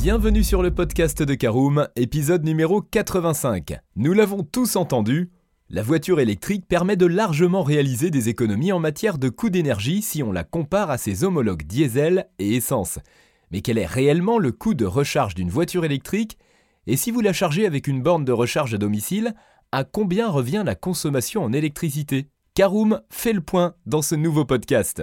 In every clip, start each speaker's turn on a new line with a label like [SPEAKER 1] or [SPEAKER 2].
[SPEAKER 1] Bienvenue sur le podcast de Caroom, épisode numéro 85. Nous l'avons tous entendu, la voiture électrique permet de largement réaliser des économies en matière de coût d'énergie si on la compare à ses homologues diesel et essence. Mais quel est réellement le coût de recharge d'une voiture électrique? Et si vous la chargez avec une borne de recharge à domicile, à combien revient la consommation en électricité? Caroom fait le point dans ce nouveau podcast.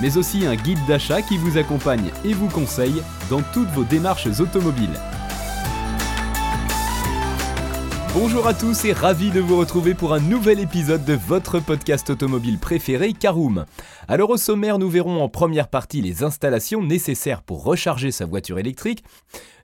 [SPEAKER 1] mais aussi un guide d'achat qui vous accompagne et vous conseille dans toutes vos démarches automobiles. Bonjour à tous et ravi de vous retrouver pour un nouvel épisode de votre podcast automobile préféré Caroom. Alors au sommaire, nous verrons en première partie les installations nécessaires pour recharger sa voiture électrique.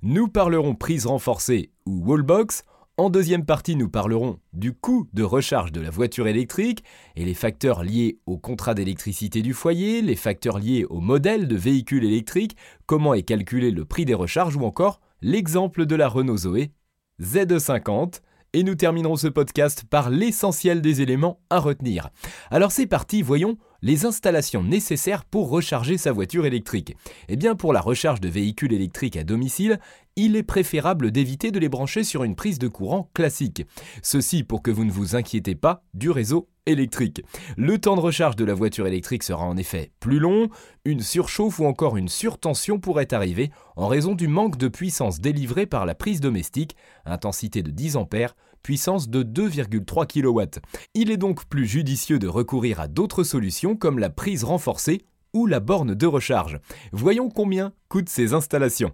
[SPEAKER 1] Nous parlerons prise renforcée ou wallbox. En deuxième partie, nous parlerons du coût de recharge de la voiture électrique et les facteurs liés au contrat d'électricité du foyer, les facteurs liés au modèle de véhicule électrique, comment est calculé le prix des recharges ou encore l'exemple de la Renault Zoé Z50. Et nous terminerons ce podcast par l'essentiel des éléments à retenir. Alors c'est parti, voyons les installations nécessaires pour recharger sa voiture électrique. Eh bien pour la recharge de véhicules électriques à domicile, il est préférable d'éviter de les brancher sur une prise de courant classique. Ceci pour que vous ne vous inquiétez pas du réseau électrique. Le temps de recharge de la voiture électrique sera en effet plus long, une surchauffe ou encore une surtension pourrait arriver en raison du manque de puissance délivrée par la prise domestique, intensité de 10 A, puissance de 2,3 kW. Il est donc plus judicieux de recourir à d'autres solutions comme la prise renforcée ou la borne de recharge. Voyons combien coûtent ces installations.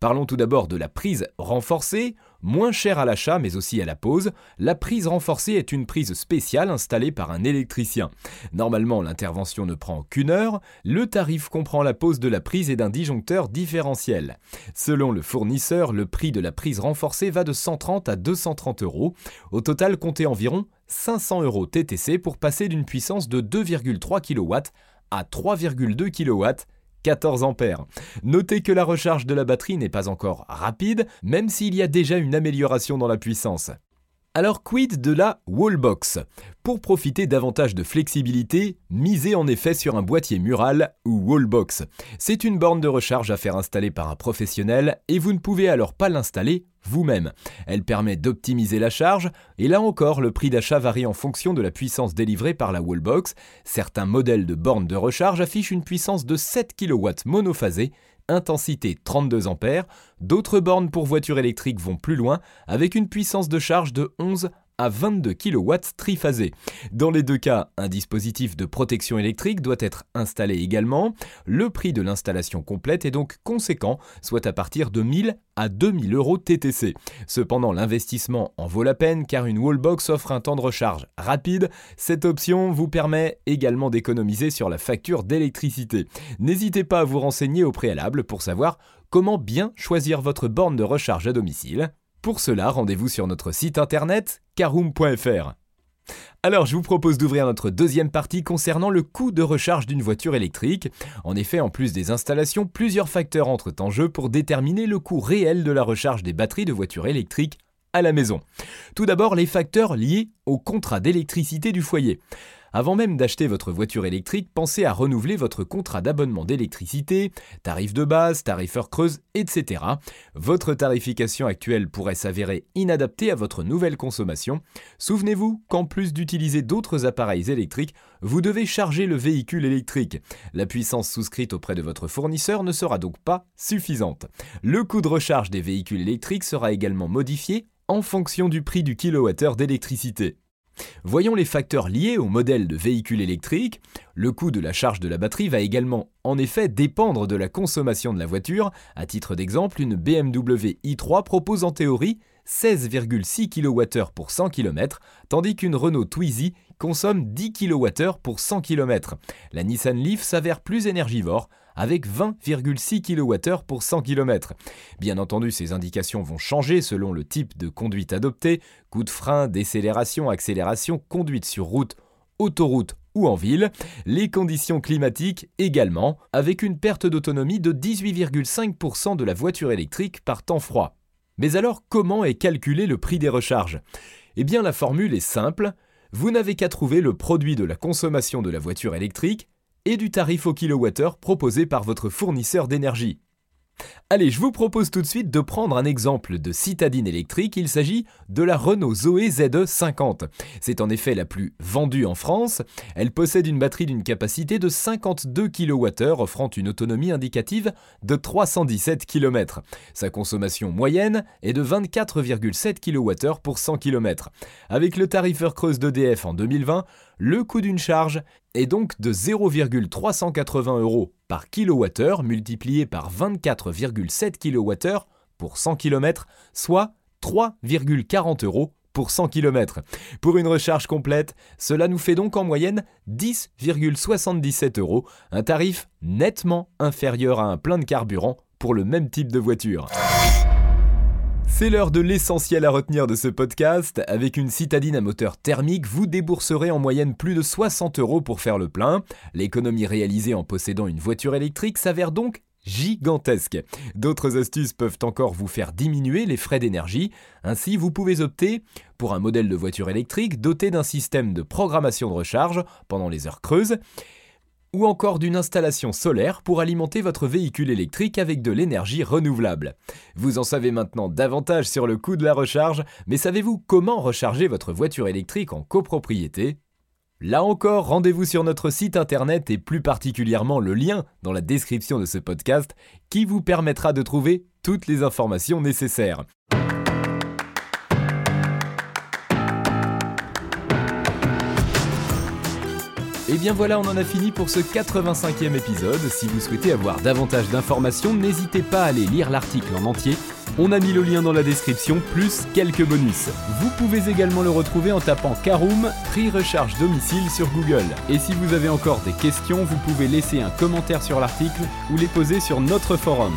[SPEAKER 1] Parlons tout d'abord de la prise renforcée. Moins chère à l'achat mais aussi à la pose, la prise renforcée est une prise spéciale installée par un électricien. Normalement l'intervention ne prend qu'une heure, le tarif comprend la pose de la prise et d'un disjoncteur différentiel. Selon le fournisseur, le prix de la prise renforcée va de 130 à 230 euros. Au total, comptez environ 500 euros TTC pour passer d'une puissance de 2,3 kW à 3,2 kW 14 ampères. Notez que la recharge de la batterie n'est pas encore rapide, même s'il y a déjà une amélioration dans la puissance. Alors quid de la wallbox? Pour profiter davantage de flexibilité, misez en effet sur un boîtier mural ou wallbox. C'est une borne de recharge à faire installer par un professionnel et vous ne pouvez alors pas l'installer vous-même. Elle permet d'optimiser la charge, et là encore, le prix d'achat varie en fonction de la puissance délivrée par la wallbox. Certains modèles de bornes de recharge affichent une puissance de 7 kW monophasée, intensité 32 A. D'autres bornes pour voitures électriques vont plus loin, avec une puissance de charge de 11 à 22 kW triphasé. Dans les deux cas, un dispositif de protection électrique doit être installé également. Le prix de l'installation complète est donc conséquent, soit à partir de 1000 à 2000 euros TTC. Cependant, l'investissement en vaut la peine car une wallbox offre un temps de recharge rapide. Cette option vous permet également d'économiser sur la facture d'électricité. N'hésitez pas à vous renseigner au préalable pour savoir comment bien choisir votre borne de recharge à domicile. Pour cela, rendez-vous sur notre site internet caroom.fr. Alors, je vous propose d'ouvrir notre deuxième partie concernant le coût de recharge d'une voiture électrique. En effet, en plus des installations, plusieurs facteurs entrent en jeu pour déterminer le coût réel de la recharge des batteries de voitures électriques à la maison. Tout d'abord, les facteurs liés au contrat d'électricité du foyer. Avant même d'acheter votre voiture électrique, pensez à renouveler votre contrat d'abonnement d'électricité, tarif de base, tarif heure creuse, etc. Votre tarification actuelle pourrait s'avérer inadaptée à votre nouvelle consommation. Souvenez-vous qu'en plus d'utiliser d'autres appareils électriques, vous devez charger le véhicule électrique. La puissance souscrite auprès de votre fournisseur ne sera donc pas suffisante. Le coût de recharge des véhicules électriques sera également modifié en fonction du prix du kilowattheure d'électricité. Voyons les facteurs liés au modèle de véhicule électrique. Le coût de la charge de la batterie va également en effet dépendre de la consommation de la voiture. À titre d'exemple, une BMW i3 propose en théorie 16,6 kWh pour 100 km, tandis qu'une Renault Twizy consomme 10 kWh pour 100 km. La Nissan Leaf s'avère plus énergivore avec 20,6 kWh pour 100 km. Bien entendu, ces indications vont changer selon le type de conduite adopté, coup de frein, décélération, accélération, conduite sur route, autoroute ou en ville, les conditions climatiques également, avec une perte d'autonomie de 18,5% de la voiture électrique par temps froid. Mais alors comment est calculé le prix des recharges? Eh bien la formule est simple, vous n'avez qu'à trouver le produit de la consommation de la voiture électrique et du tarif au kilowattheure proposé par votre fournisseur d'énergie. Allez, je vous propose tout de suite de prendre un exemple de citadine électrique. Il s'agit de la Renault Zoé ZE 50. C'est en effet la plus vendue en France. Elle possède une batterie d'une capacité de 52 kWh offrant une autonomie indicative de 317 km. Sa consommation moyenne est de 24,7 kWh pour 100 km. Avec le tarif heure creuse d'EDF en 2020, le coût d'une charge est donc de 0,380 euros par kilowattheure multiplié par 24,7 kWh pour 100 km, soit 3,40 euros pour 100 km. Pour une recharge complète, cela nous fait donc en moyenne 10,77 euros, un tarif nettement inférieur à un plein de carburant pour le même type de voiture. C'est l'heure de l'essentiel à retenir de ce podcast. Avec une citadine à moteur thermique, vous débourserez en moyenne plus de 60 euros pour faire le plein. L'économie réalisée en possédant une voiture électrique s'avère donc gigantesque. D'autres astuces peuvent encore vous faire diminuer les frais d'énergie. Ainsi, vous pouvez opter pour un modèle de voiture électrique doté d'un système de programmation de recharge pendant les heures creuses ou encore d'une installation solaire pour alimenter votre véhicule électrique avec de l'énergie renouvelable. Vous en savez maintenant davantage sur le coût de la recharge, mais savez-vous comment recharger votre voiture électrique en copropriété? Là encore, rendez-vous sur notre site internet et plus particulièrement le lien dans la description de ce podcast qui vous permettra de trouver toutes les informations nécessaires. Et bien voilà, on en a fini pour ce 85e épisode. Si vous souhaitez avoir davantage d'informations, n'hésitez pas à aller lire l'article en entier. On a mis le lien dans la description, plus quelques bonus. Vous pouvez également le retrouver en tapant Caroom, prix recharge domicile sur Google. Et si vous avez encore des questions, vous pouvez laisser un commentaire sur l'article ou les poser sur notre forum.